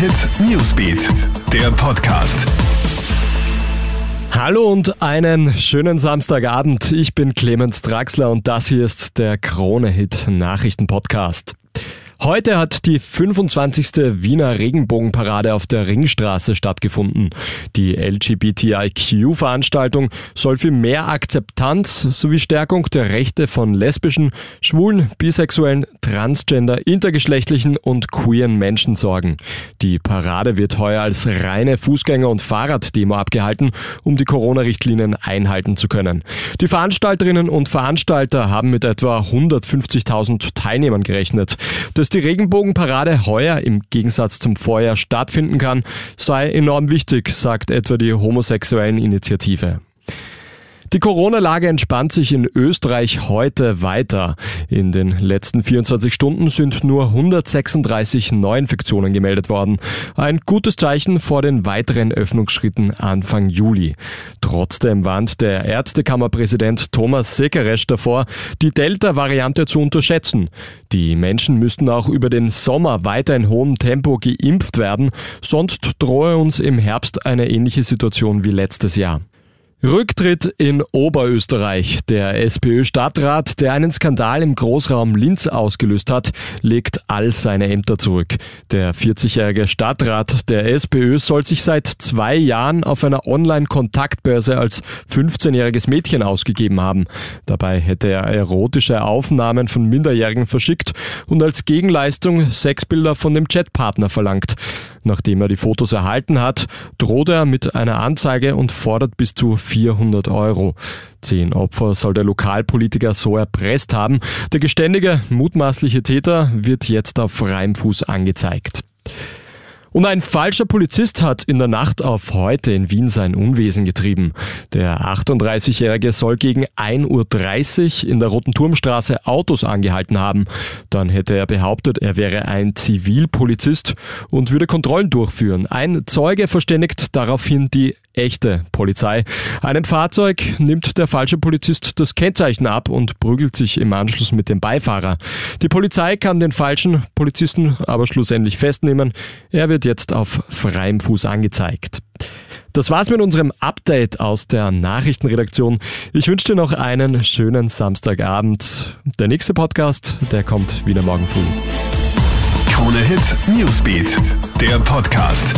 Hit Newsbeat, der Podcast. Hallo und einen schönen Samstagabend. Ich bin Clemens Draxler und das hier ist der Krone Hit Nachrichten Podcast. Heute hat die 25. Wiener Regenbogenparade auf der Ringstraße stattgefunden. Die LGBTIQ-Veranstaltung soll für mehr Akzeptanz sowie Stärkung der Rechte von lesbischen, schwulen, bisexuellen, transgender, intergeschlechtlichen und queeren Menschen sorgen. Die Parade wird heuer als reine Fußgänger- und Fahrraddemo abgehalten, um die Corona-Richtlinien einhalten zu können. Die Veranstalterinnen und Veranstalter haben mit etwa 150.000 Teilnehmern gerechnet. Das die Regenbogenparade heuer im Gegensatz zum Vorjahr stattfinden kann, sei enorm wichtig, sagt etwa die homosexuellen Initiative. Die Corona-Lage entspannt sich in Österreich heute weiter. In den letzten 24 Stunden sind nur 136 Neuinfektionen gemeldet worden. Ein gutes Zeichen vor den weiteren Öffnungsschritten Anfang Juli. Trotzdem warnt der Ärztekammerpräsident Thomas Sekeresch davor, die Delta-Variante zu unterschätzen. Die Menschen müssten auch über den Sommer weiter in hohem Tempo geimpft werden, sonst drohe uns im Herbst eine ähnliche Situation wie letztes Jahr. Rücktritt in Oberösterreich. Der SPÖ-Stadtrat, der einen Skandal im Großraum Linz ausgelöst hat, legt all seine Ämter zurück. Der 40-jährige Stadtrat der SPÖ soll sich seit zwei Jahren auf einer Online-Kontaktbörse als 15-jähriges Mädchen ausgegeben haben. Dabei hätte er erotische Aufnahmen von Minderjährigen verschickt und als Gegenleistung Sexbilder von dem Chatpartner verlangt. Nachdem er die Fotos erhalten hat, droht er mit einer Anzeige und fordert bis zu 400 Euro. Zehn Opfer soll der Lokalpolitiker so erpresst haben. Der geständige, mutmaßliche Täter wird jetzt auf freiem Fuß angezeigt. Und ein falscher Polizist hat in der Nacht auf heute in Wien sein Unwesen getrieben. Der 38-Jährige soll gegen 1.30 Uhr in der Roten Turmstraße Autos angehalten haben. Dann hätte er behauptet, er wäre ein Zivilpolizist und würde Kontrollen durchführen. Ein Zeuge verständigt daraufhin die echte Polizei. Einem Fahrzeug nimmt der falsche Polizist das Kennzeichen ab und prügelt sich im Anschluss mit dem Beifahrer. Die Polizei kann den falschen Polizisten aber schlussendlich festnehmen. Er wird jetzt auf freiem Fuß angezeigt. Das war's mit unserem Update aus der Nachrichtenredaktion. Ich wünsche dir noch einen schönen Samstagabend. Der nächste Podcast, der kommt wieder morgen früh. Krone Hit Newsbeat, der Podcast.